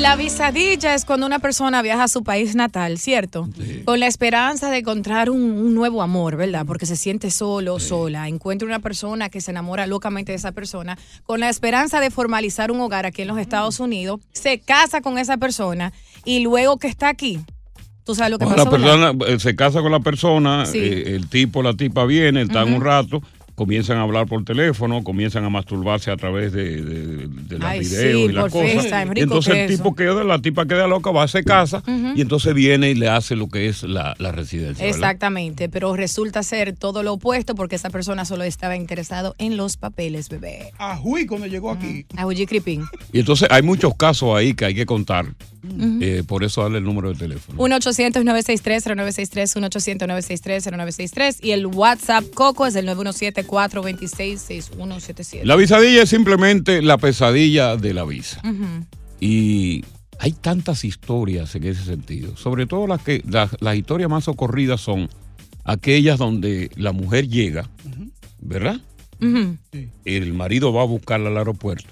La visadilla es cuando una persona viaja a su país natal, ¿cierto? Con la esperanza de encontrar un, un nuevo amor, ¿verdad? Porque se siente solo, sola. Encuentra una persona que se enamora locamente de esa persona, con la esperanza de formalizar un hogar aquí en los Estados Unidos, se casa con esa persona y luego que está aquí, ¿tú sabes lo que la pasa? persona eh, se casa con la persona, Sí. eh, el tipo, la tipa viene, están Ujú. un rato, comienzan a hablar por teléfono, comienzan a masturbarse a través de, de, de los Ay, videos sí, y las por cosas. FaceTime, y rico entonces que el tipo queda, la tipa queda loca, va, se casa y entonces viene y le hace lo que es la, la residencia. ¿verdad? Exactamente, pero resulta ser todo lo opuesto porque esa persona solo estaba interesado en los papeles, bebé. Ajuy cuando llegó aquí. Ajuy Creeping. Y entonces hay muchos casos ahí que hay que contar. Ujú. eh, por eso darle el número de teléfono. 1-800-963-0963, 1-800-963-0963 y el WhatsApp Coco es el 917-426-6177. La visadilla es simplemente la pesadilla de la visa. Y hay tantas historias en ese sentido. Sobre todo las que las, las historias más ocurridas son aquellas donde la mujer llega, ¿verdad? Ujú. El marido va a buscarla al aeropuerto,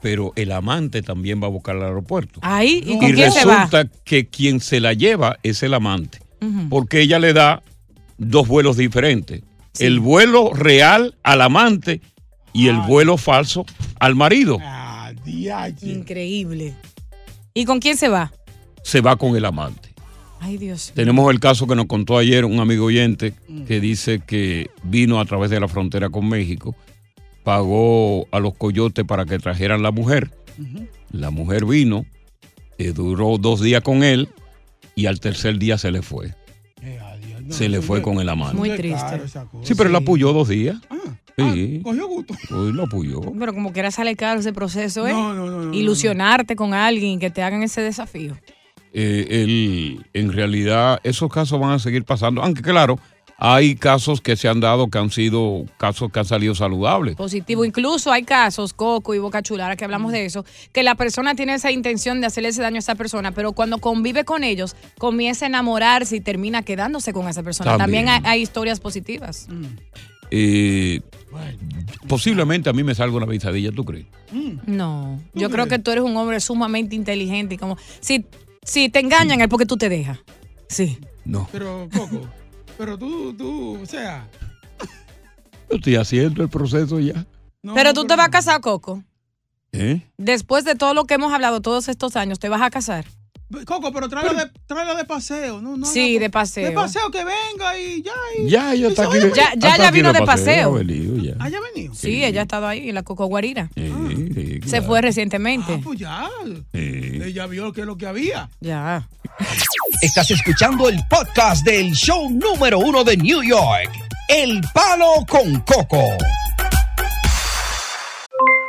pero el amante también va a buscarla al aeropuerto. Ahí, ¿y y con quién se va? resulta que quien se la lleva es el amante, porque ella le da dos vuelos diferentes. El vuelo real al amante y el vuelo falso al marido. Increíble. ¿Y con quién se va? Se va con el amante. Ay, Dios. Tenemos el caso que nos contó ayer un amigo oyente que dice que vino a través de la frontera con México, pagó a los coyotes para que trajeran la mujer. La mujer vino, eh, duró dos días con él y al tercer día se le fue. se le fue con el amante. Muy triste. Sí, pero él apoyó dos días. Sí. Cogió gusto. Hoy lo apoyó. Pero como quiera sale caro ese proceso, ¿eh? No, no, no, no, Ilusionarte con alguien y que te hagan ese desafío. Eh, él, en realidad, esos casos van a seguir pasando. Aunque, claro, hay casos que se han dado que han sido casos que han salido saludables. Positivo. Incluso hay casos, Coco y Boca Chula, ahora que hablamos de eso, que la persona tiene esa intención de hacerle ese daño a esa persona, pero cuando convive con ellos, comienza a enamorarse y termina quedándose con esa persona. También, También. hay, hay historias positivas. Eh, posiblemente a mí me salga una visadilla, ¿tú crees? No, yo creo que tú eres un hombre sumamente inteligente y como, si, si te engañan es porque tú te dejas. Sí. No. Pero, Coco, pero tú, tú, o sea. Yo estoy haciendo el proceso ya. pero tú te vas a casar, Coco. ¿Eh? Después de todo lo que hemos hablado todos estos años, ¿te vas a casar? Coco, pero tráela de, tráela de paseo. No, no, Sí, no, de paseo. De paseo que venga y ya. y- Ya, ya está aquí. Ya, ya, ya vino de paseo. ha venido ya. ¿Haya venido? Sí, ella ha estado ahí en la Coco Guarira. Sí, sí, Se claro. fue recientemente. Ah, pues ya. Sí. Ella vio que es lo que había. Ya. Estás escuchando el podcast del show número uno de New York. El Palo con Coco.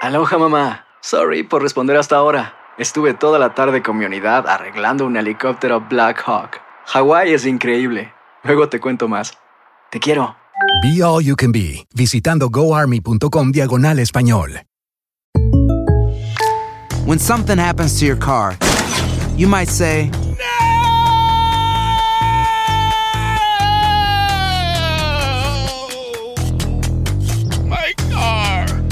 Aloha mamá. Sorry por responder hasta ahora. Estuve toda la tarde con mi unidad arreglando un helicóptero Black Hawk. Hawái es increíble. Luego te cuento más. Te quiero. Be All You Can Be, visitando goarmy.com diagonal español. When something happens to your car, you might say,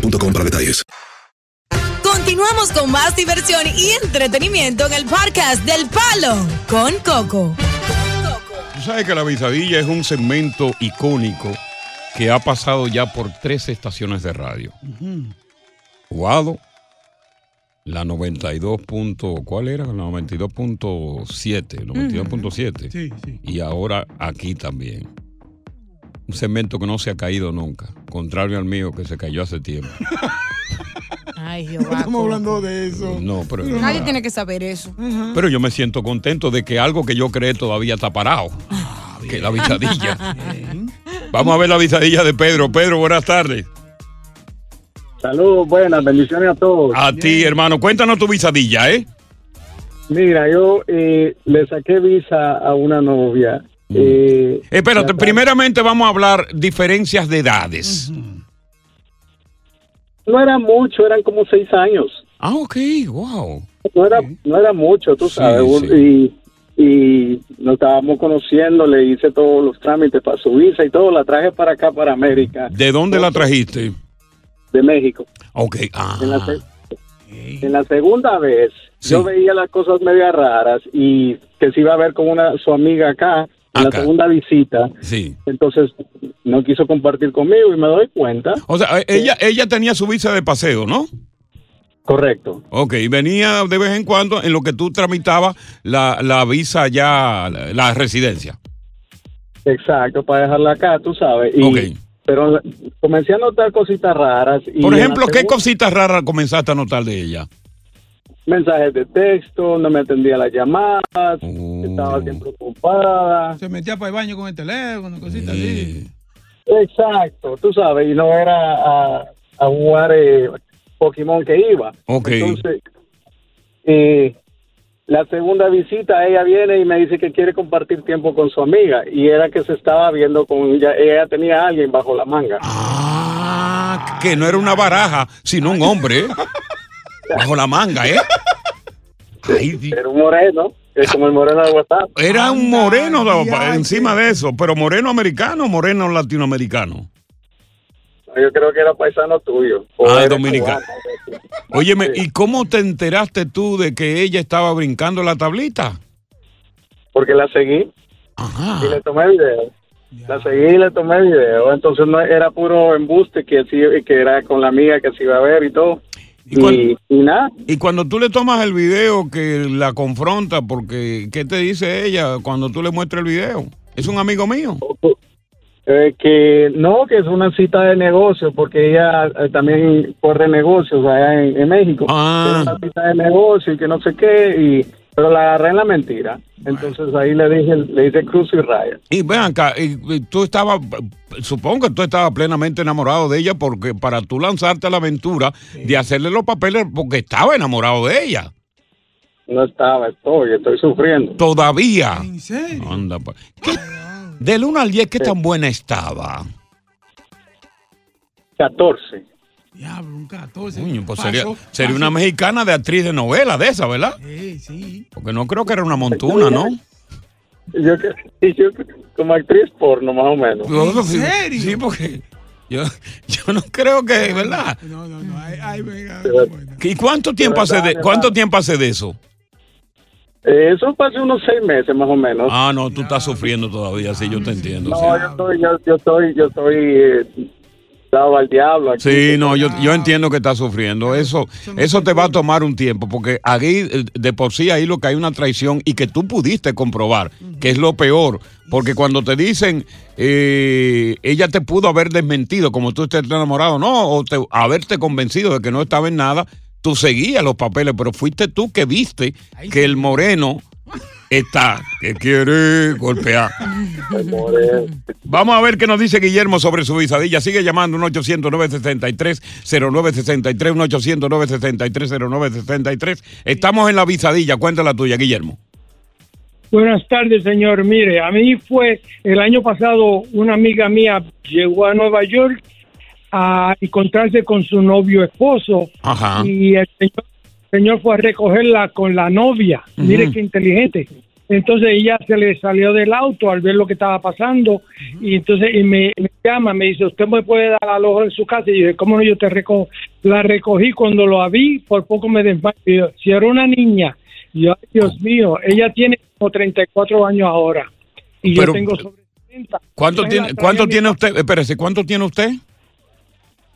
boostmobile.com para detalles. Continuamos con más diversión y entretenimiento en el podcast del Palo con Coco. Tú sabes que la visadilla es un segmento icónico que ha pasado ya por tres estaciones de radio. Guado, la 92. punto- ¿Cuál era? La 92.7. 92.7. Sí, sí. Y ahora aquí también. Un segmento que no se ha caído nunca. Contrario al mío que se cayó hace tiempo. Ay, No Jehová. estamos hablando de eso. No, pero, Nadie tiene que saber eso. pero yo me siento contento de que algo que yo creé todavía está parado. que la visadilla. Vamos a ver la visadilla de Pedro. Pedro, buenas tardes. Saludos, buenas, bendiciones a todos. A ti, hermano. Cuéntanos tu visadilla, ¿eh? Mira, yo eh, le saqué visa a una novia. Eh, Espérate, la- primeramente vamos a hablar diferencias de edades. No era mucho, eran como seis años. Ah, ok, wow. No era, no era mucho, tú Sí, sabes. sí. Y, y nos estábamos conociendo, le hice todos los trámites para su visa y todo. La traje para acá, para América, ¿De dónde la trajiste? de México. Ok, ah. En la, se- en la segunda vez, Sí. yo veía las cosas medio raras y que se iba a ver con una su amiga acá en la segunda visita. Sí. Entonces no quiso compartir conmigo y me doy cuenta. O sea, eh, ella, ella tenía su visa de paseo, ¿no? Correcto. Ok, y venía de vez en cuando en lo que tú tramitabas la, la visa ya, la, la residencia. Exacto, para dejarla acá, tú sabes. Y, Ok. Pero comencé a notar cositas raras. Y Por ejemplo, ¿qué segunda- cositas raras comenzaste a notar de ella? Mensajes de texto, no me atendía las llamadas, Oh. estaba siempre ocupada. Se metía para el baño con el teléfono, cositas así. Exacto, tú sabes, y no era a, a jugar eh, Pokémon que iba. Ok. Entonces, eh, la segunda visita, ella viene y me dice que quiere compartir tiempo con su amiga, y era que se estaba viendo con ella, ella tenía a alguien bajo la manga. Ah, que no era una baraja, sino un hombre. Bajo la manga, ¿eh? Ay, di- Era un moreno, es como el moreno de WhatsApp. Era un moreno de- encima de eso, pero moreno americano o moreno latinoamericano. Yo creo que era paisano tuyo. o Ah, dominicano. cubano. Óyeme, ¿y cómo te enteraste tú de que ella estaba brincando la tablita? Porque la seguí Ajá. y le tomé video. La seguí y le tomé video. Entonces no era puro embuste que sí, que era con la amiga que se iba a ver y todo. ¿Y cuál- Y, y nada, Y cuando tú le tomas el video que la confronta, porque ¿qué te dice ella cuando tú le muestras el video? Es un amigo mío. eh, que no, que es una cita de negocio, porque ella eh, también corre negocios allá en, en México. Ah. Es una cita de negocio y que no sé qué, y, pero la agarré en la mentira. Entonces ahí le dije, le hice cruz y raya. Y ven acá, y, y tú estabas, supongo que tú estabas plenamente enamorado de ella porque para tú lanzarte a la aventura de hacerle los papeles porque estaba enamorado de ella. No estaba, estoy, estoy sufriendo. Todavía. ¿En serio? Anda, pa- ¿Qué? Del 1 al 10, ¿qué tan buena estaba? 14. Diablo, un 14. Coño, pues Pasó, sería, sería pasó. una mexicana de actriz de novela de esa, ¿verdad? Sí, sí. Porque no creo que era una montuna, ¿no? Yo, yo como actriz porno, más o menos. ¿En Sí, serio? Sí, porque yo, yo no creo que, ¿verdad? No, no, no. Ay, ay, venga. Bueno. ¿Y cuánto tiempo hace de, cuánto tiempo hace de eso? Eh, Eso hace unos seis meses más o menos. Ah, no, tú estás sufriendo todavía, sí, yo te entiendo. no, sí. yo estoy, yo, yo estoy, yo estoy eh, al diablo. Aquí. Sí, no, yo, yo entiendo que estás sufriendo. Eso, eso te va a tomar un tiempo, porque ahí eh, de por sí ahí lo que hay una traición y que tú pudiste comprobar, que es lo peor. Porque cuando te dicen, eh, ella te pudo haber desmentido como tú estés enamorado, no, o te- haberte convencido de que no estaba en nada, tú seguías los papeles, pero fuiste tú que viste que el moreno está, que quiere golpear. Vamos a ver qué nos dice Guillermo sobre su visadilla. Sigue llamando un 800-963-0963, un 800-963-0963. Estamos en la visadilla. Cuéntala tuya, Guillermo. Buenas tardes, señor. Mire, a mí fue el año pasado una amiga mía llegó a Nueva York a encontrarse con su novio esposo Ajá. y el señor, señor fue a recogerla con la novia. Mire qué inteligente. Entonces ella se le salió del auto al ver lo que estaba pasando y entonces y me, me llama, me dice, ¿usted me puede dar al ojo en su casa? Y yo dije, ¿cómo no? Yo te recojo. La recogí cuando lo vi, por poco me yo, Si era una niña, yo, ay, Dios mío, ella tiene como 34 años ahora y Pero- yo tengo sobre 70. ¿Cuánto tiene, cuánto tiene usted? Espérese, ¿cuánto tiene usted?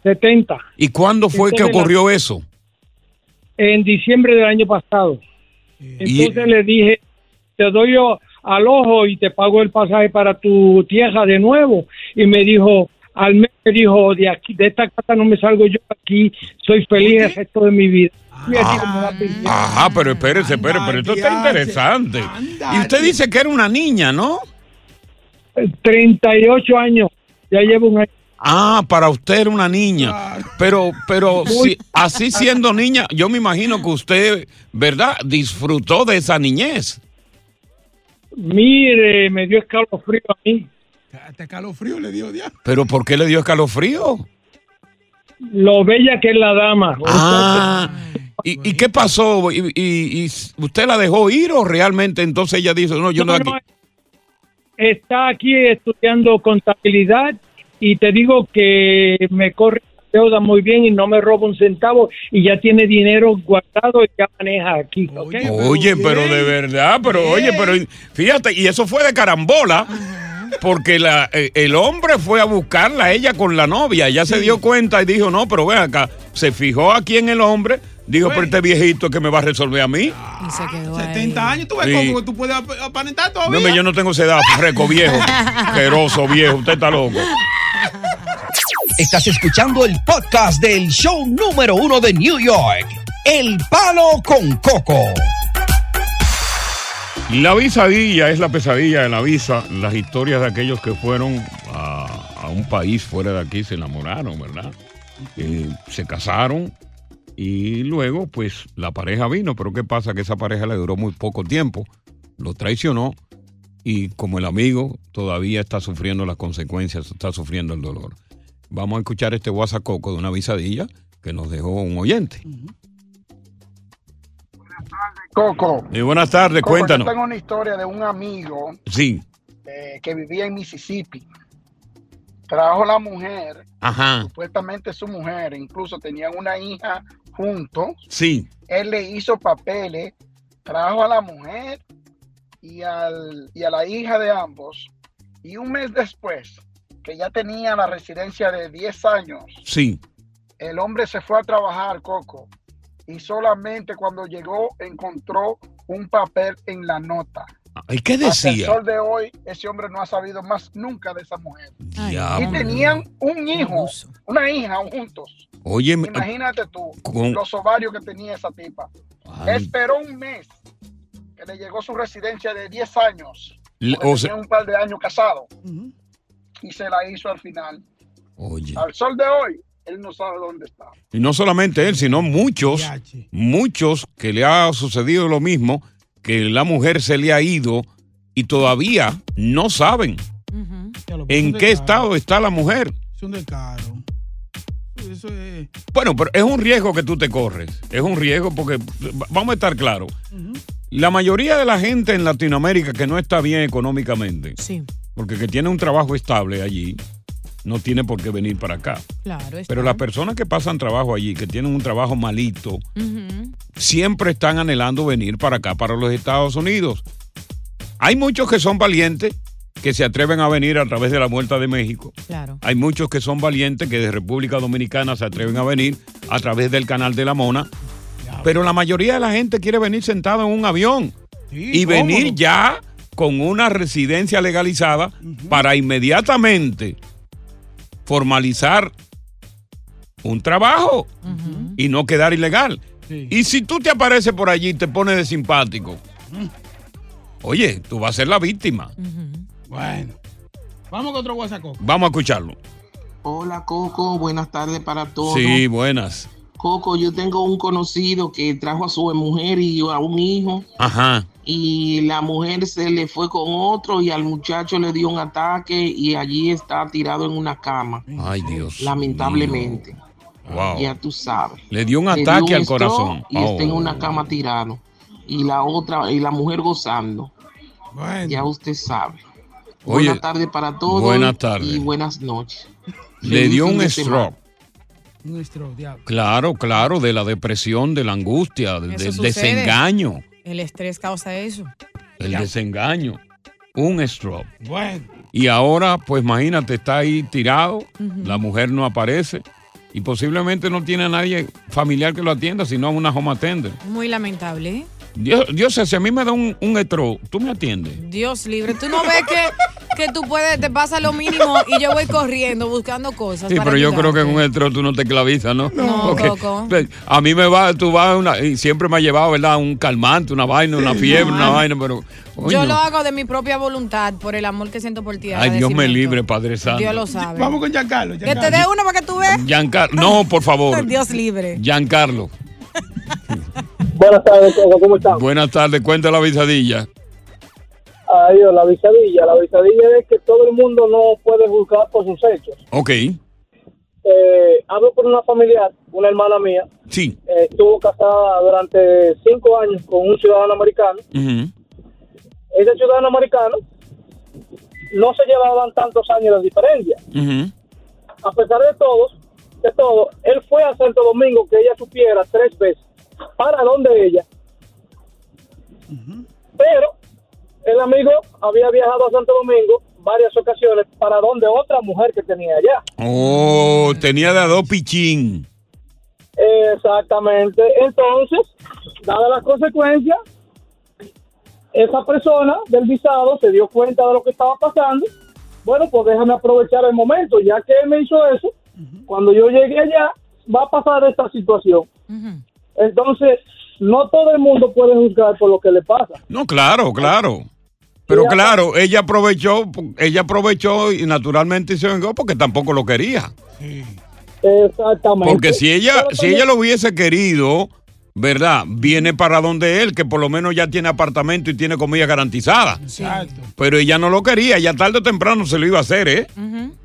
70. ¿Y cuándo fue que Entonces, la- ocurrió eso? en diciembre del año pasado. Entonces le dije, te doy yo al ojo y te pago el pasaje para tu tierra de nuevo. Y me dijo, al mes me dijo, de aquí, de esta casa no me salgo yo aquí, soy feliz el resto de mi vida. Y así como la pensión. Ajá, pero espérese, espérese, pero esto está interesante. Y usted dice que era una niña, ¿no? 38 años, ya llevo un año. Ah, para usted era una niña. Pero, pero si, así siendo niña, yo me imagino que usted, ¿verdad? Disfrutó de esa niñez. Mire, me dio escalofrío a mí. Hasta escalofrío le dio ya. ¿Pero por qué le dio escalofrío? Lo bella que es la dama. Ah, ¿y, y qué pasó? ¿Y, y- y usted la dejó ir o realmente entonces ella dijo, no, yo no, No, aquí? no, está aquí estudiando contabilidad y te digo que me corre la deuda muy bien y no me roba un centavo y ya tiene dinero guardado y ya maneja aquí. Oye, pero de verdad, pero oye, pero fíjate, y eso fue de carambola, porque la, eh, el hombre fue a buscarla a ella con la novia, ya se dio cuenta y dijo, no, pero ven acá, se fijó aquí en el hombre, dijo, pero este viejito que me va a resolver a mí. 70 años, tú ves Sí. cómo tú puedes ap- aparentar No, todavía. hombre, yo no tengo esa edad, reco viejo, asqueroso viejo, usted está loco. Estás escuchando el podcast del show número uno de New York, El Palo con Coco. La visadilla es la pesadilla de la visa, las historias de aquellos que fueron a, un país fuera de aquí, se enamoraron, ¿verdad? Eh, se casaron y luego pues la pareja vino, pero ¿qué pasa? Que esa pareja le duró muy poco tiempo, lo traicionó y como el amigo todavía está sufriendo las consecuencias, está sufriendo el dolor. Vamos a escuchar este guasacoco de una visadilla que nos dejó un oyente. Coco. Y buenas tardes, Coco, cuéntanos. Yo tengo una historia de un amigo Sí, eh, que vivía en Mississippi. Trajo la mujer, ajá, supuestamente su mujer, incluso tenían una hija juntos. sí. Él le hizo papeles, trajo a la mujer y, al, y a la hija de ambos. Y un mes después, que ya tenía la residencia de 10 años, Sí. el hombre se fue a trabajar, Coco, y solamente cuando llegó encontró un papel en la nota. ¿Y qué Hasta el decía? sol de hoy, ese hombre no ha sabido más nunca de esa mujer. Diablo. Y tenían un hijo, una hija juntos. Oye, Imagínate tú, Con- los ovarios que tenía esa tipa. Ay. Esperó un mes que le llegó su residencia de 10 años. Le- o sea- tenía un par de años casado. Y se la hizo al final. Oye. Al sol de hoy, él no sabe dónde está. Y no solamente él, sino muchos, muchos que le ha sucedido lo mismo, que la mujer se le ha ido y todavía no saben en qué estado está la mujer. Es un descaro. Eso es. Bueno, pero es un riesgo que tú te corres. Es un riesgo porque, vamos a estar claros, la mayoría de la gente en Latinoamérica que no está bien económicamente, porque que tiene un trabajo estable allí, no tiene por qué venir para acá. Claro, está. Pero las personas que pasan trabajo allí, que tienen un trabajo malito, siempre están anhelando venir para acá, para los Estados Unidos. Hay muchos que son valientes, que se atreven a venir a través de la Vuelta de México. Claro. Hay muchos que son valientes, que de República Dominicana se atreven a venir a través del Canal de la Mona. Pero la mayoría de la gente quiere venir sentado en un avión y venir ya con una residencia legalizada para inmediatamente formalizar un trabajo y no quedar ilegal. Y si tú te apareces por allí y te pones de simpático, oye, tú vas a ser la víctima. Bueno. Vamos con otro WhatsApp. Vamos a escucharlo. Hola Coco, buenas tardes para todos. Sí, buenas. Coco, yo tengo un conocido que trajo a su mujer y a un hijo Ajá. Y la mujer se le fue con otro y al muchacho le dio un ataque y allí está tirado en una cama. Ay, Dios. Lamentablemente. Wow. Ya tú sabes. Le dio un Le dio ataque al corazón. Y está en Oh. una cama tirado. Y la otra, y la mujer gozando. Ya usted sabe. Oye, buenas tardes para todos. buenas tardes. Y buenas noches. Le dio un stroke. Un stroke, diablo. Claro, claro, de la depresión, de la angustia, del desengaño. El estrés causa eso. El desengaño. Un stroke. Bueno. Y ahora, pues imagínate, está ahí tirado, la mujer no aparece y posiblemente no tiene a nadie familiar que lo atienda, sino a una home attendant. Muy lamentable. Dios, Dios, si a mí me da un, un stroke, ¿tú me atiendes? Dios libre. Tú no ves que, que tú puedes, te pasa lo mínimo y yo voy corriendo buscando cosas. Sí, para pero yo creo que con un stroke tú no te clavizas, ¿no? No, Porque, Coco. pues, A mí me va, tú vas una, y siempre me ha llevado, ¿verdad? Un calmante, una vaina, una fiebre, una vaina, pero... Yo lo hago de mi propia voluntad, por el amor que siento por ti. Ay, Dios me libre, Padre Santo. Dios lo sabe. Vamos con Giancarlo. Que te dé uno para que tú veas. Giancarlo, no, por favor. Dios libre. Giancarlo. Buenas tardes, ¿cómo están? Buenas tardes, cuenta la visadilla. Adiós, la visadilla. La visadilla es que todo el mundo no puede juzgar por sus hechos. Ok, Eh, hablo por una familiar, una hermana mía, sí. eh, estuvo casada durante cinco años con un ciudadano americano. Ese ciudadano americano no se llevaban tantos años de diferencia. A pesar de todo, de todo, él fue a Santo Domingo que ella supiera tres veces para donde ella. Pero el amigo había viajado a Santo Domingo varias ocasiones para donde otra mujer que tenía allá. Oh, tenía dos pichín. Exactamente. Entonces, dadas las consecuencias, esa persona del visado se dio cuenta de lo que estaba pasando. Bueno, pues déjame aprovechar el momento. Ya que él me hizo eso, cuando yo llegué allá, va a pasar esta situación. Entonces, no todo el mundo puede juzgar por lo que le pasa. No, claro, claro. Pero claro, ella aprovechó, ella aprovechó y naturalmente se vengó porque tampoco lo quería. Exactamente. Porque si ella, Pero si también- ella lo hubiese querido, ¿verdad? Viene para donde él, que por lo menos ya tiene apartamento y tiene comida garantizada. Exacto. Pero ella no lo quería, ya tarde o temprano se lo iba a hacer, ¿eh?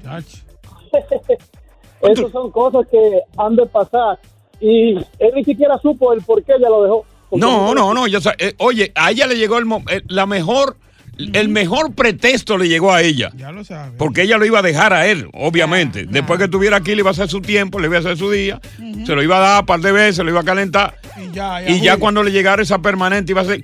Esas son cosas que han de pasar. Y él ni siquiera supo el por qué ella lo dejó. No, no, no, ya eh, oye, a ella le llegó el, mo- eh, la mejor, el mejor pretexto le llegó a ella. Ya lo. Porque ella lo iba a dejar a él, obviamente. Después que estuviera aquí, le iba a hacer su tiempo, le iba a hacer su día. Se lo iba a dar un par de veces, lo iba a calentar. Y ya, Y ya cuando le llegara esa permanente, iba a ser.